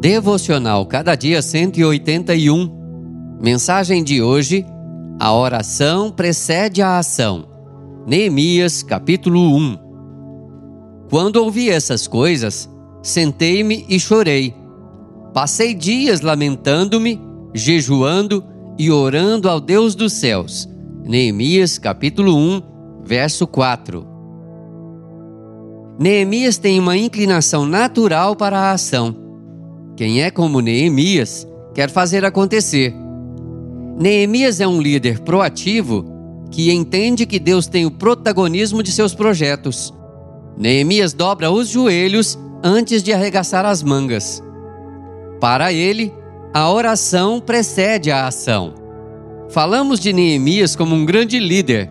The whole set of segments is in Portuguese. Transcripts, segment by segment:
Devocional Cada Dia 181. Mensagem de hoje: A oração precede a ação. Neemias, capítulo 1. Quando ouvi essas coisas, sentei-me e chorei. Passei dias lamentando-me, jejuando e orando ao Deus dos céus. Neemias, capítulo 1, verso 4. Neemias tem uma inclinação natural para a ação. Quem é como Neemias quer fazer acontecer. Neemias é um líder proativo que entende que Deus tem o protagonismo de seus projetos. Neemias dobra os joelhos antes de arregaçar as mangas. Para ele, a oração precede a ação. Falamos de Neemias como um grande líder,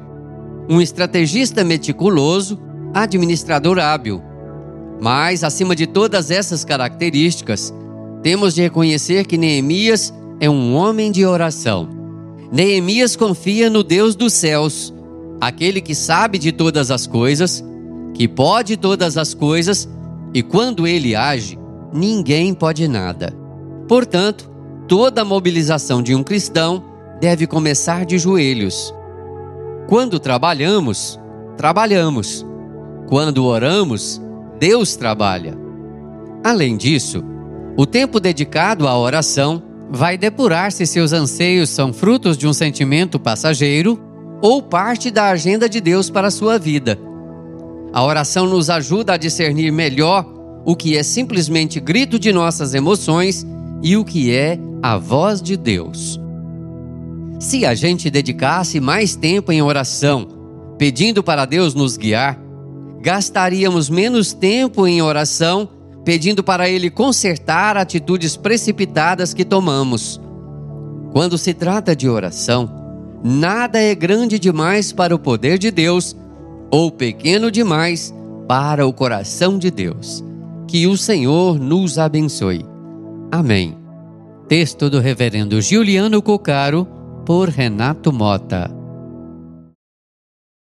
um estrategista meticuloso, administrador hábil. Mas, acima de todas essas características, temos de reconhecer que Neemias é um homem de oração. Neemias confia no Deus dos céus, aquele que sabe de todas as coisas, que pode todas as coisas e quando ele age, ninguém pode nada. Portanto, toda a mobilização de um cristão deve começar de joelhos. Quando trabalhamos, trabalhamos. Quando oramos, Deus trabalha. Além disso, o tempo dedicado à oração vai depurar se seus anseios são frutos de um sentimento passageiro ou parte da agenda de Deus para a sua vida. A oração nos ajuda a discernir melhor o que é simplesmente grito de nossas emoções e o que é a voz de Deus. Se a gente dedicasse mais tempo em oração, pedindo para Deus nos guiar, gastaríamos menos tempo em oração, pedindo para Ele consertar atitudes precipitadas que tomamos. Quando se trata de oração, nada é grande demais para o poder de Deus ou pequeno demais para o coração de Deus. Que o Senhor nos abençoe. Amém. Texto do Reverendo Giuliano Cocaro, por Renato Mota.